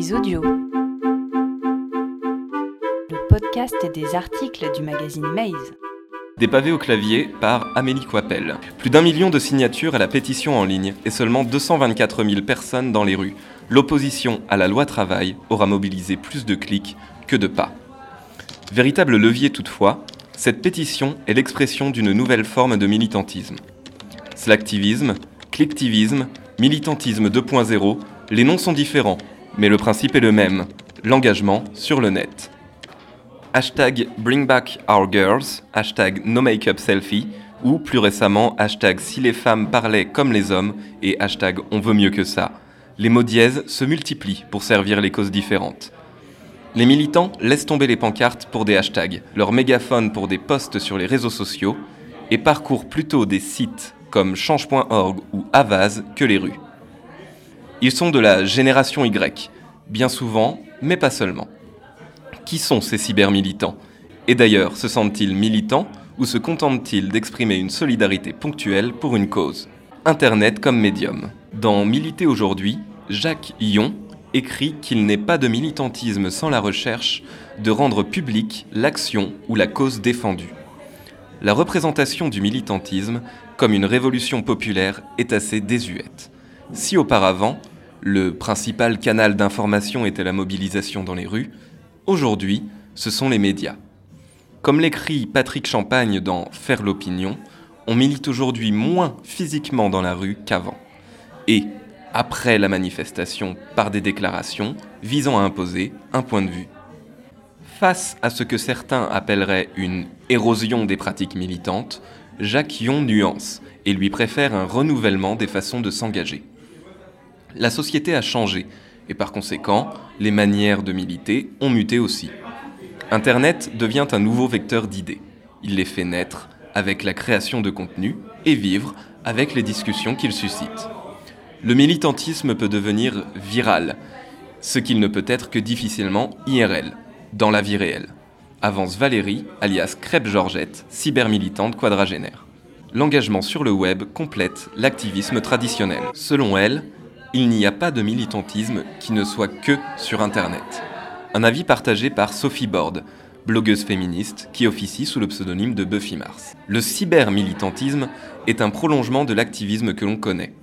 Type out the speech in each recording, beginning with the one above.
Maze Audio. Le podcast des articles du magazine Maze. Des pavés au clavier par Amélie Coipel. Plus d'un million de signatures à la pétition en ligne et seulement 224 000 personnes dans les rues. L'opposition à la loi travail aura mobilisé plus de clics que de pas. Véritable levier toutefois, cette pétition est l'expression d'une nouvelle forme de militantisme. Slacktivisme, clicktivisme, militantisme 2.0, les noms sont différents, mais le principe est le même, l'engagement sur le net. Hashtag Bring Back Our Girls, hashtag No Makeup Selfie, ou plus récemment hashtag Si les femmes parlaient comme les hommes et hashtag On veut mieux que ça. Les mots dièses se multiplient pour servir les causes différentes. Les militants laissent tomber les pancartes pour des hashtags, leur mégaphone pour des posts sur les réseaux sociaux, et parcourent plutôt des sites comme change.org ou Avaz que les rues. Ils sont de la génération Y, bien souvent, mais pas seulement. Qui sont ces cybermilitants? Et d'ailleurs, se sentent-ils militants ou se contentent-ils d'exprimer une solidarité ponctuelle pour une cause? Internet comme médium. Dans Militer aujourd'hui, Jacques Yon, écrit qu'il n'est pas de militantisme sans la recherche de rendre publique l'action ou la cause défendue. La représentation du militantisme comme une révolution populaire est assez désuète. Si auparavant, le principal canal d'information était la mobilisation dans les rues, aujourd'hui, ce sont les médias. Comme l'écrit Patrick Champagne dans Faire l'opinion, on milite aujourd'hui moins physiquement dans la rue qu'avant. Et, après la manifestation par des déclarations visant à imposer un point de vue. Face à ce que certains appelleraient une érosion des pratiques militantes, Jacques Yon nuance et lui préfère un renouvellement des façons de s'engager. La société a changé et par conséquent, les manières de militer ont muté aussi. Internet devient un nouveau vecteur d'idées. Il les fait naître avec la création de contenu et vivre avec les discussions qu'il suscite le militantisme peut devenir viral, ce qu'il ne peut être que difficilement IRL, dans la vie réelle. Avance Valérie, alias Crêpe Georgette, cybermilitante quadragénaire. L'engagement sur le web complète l'activisme traditionnel. Selon elle, il n'y a pas de militantisme qui ne soit que sur Internet. Un avis partagé par Sophie Borde, blogueuse féministe qui officie sous le pseudonyme de Buffy Mars. Le cybermilitantisme est un prolongement de l'activisme que l'on connaît.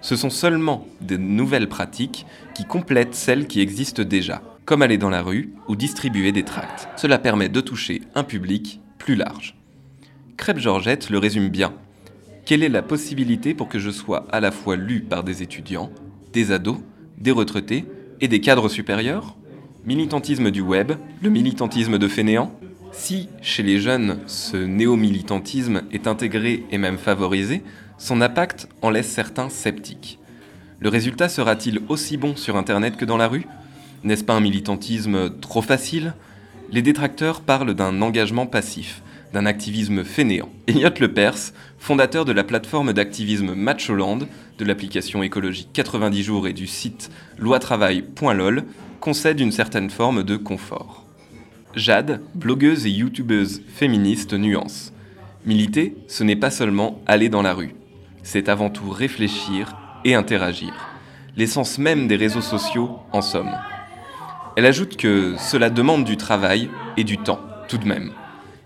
Ce sont seulement de nouvelles pratiques qui complètent celles qui existent déjà, comme aller dans la rue ou distribuer des tracts. Cela permet de toucher un public plus large. Crêpe Georgette le résume bien. Quelle est la possibilité pour que je sois à la fois lu par des étudiants, des ados, des retraités et des cadres supérieurs Militantisme du web, le militantisme de fainéants. Si, chez les jeunes, ce néo-militantisme est intégré et même favorisé, son impact en laisse certains sceptiques. Le résultat sera-t-il aussi bon sur Internet que dans la rue? N'est-ce pas un militantisme trop facile? Les détracteurs parlent d'un engagement passif, d'un activisme fainéant. Elliot Lepers, fondateur de la plateforme d'activisme Matcholand, de l'application écologique 90 jours et du site loitravail.lol, concède une certaine forme de confort. Jade, blogueuse et youtubeuse féministe, nuance. Militer, ce n'est pas seulement aller dans la rue c'est avant tout réfléchir et interagir. L'essence même des réseaux sociaux, en somme. Elle ajoute que cela demande du travail et du temps, tout de même.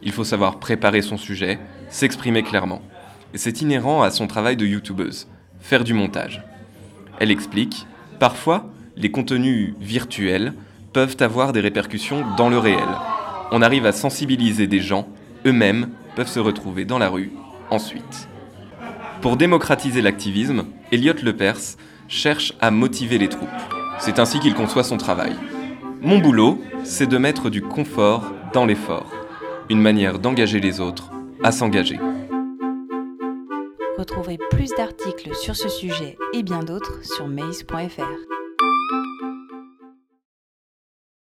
Il faut savoir préparer son sujet, s'exprimer clairement. C'est inhérent à son travail de youtubeuse, faire du montage. Elle explique, parfois, les contenus virtuels peuvent avoir des répercussions dans le réel. On arrive à sensibiliser des gens, eux-mêmes peuvent se retrouver dans la rue ensuite. Pour démocratiser l'activisme, Elliot Lepers cherche à motiver les troupes. C'est ainsi qu'il conçoit son travail. Mon boulot, c'est de mettre du confort dans l'effort, une manière d'engager les autres à s'engager. Retrouvez plus d'articles sur ce sujet et bien d'autres sur maze.fr.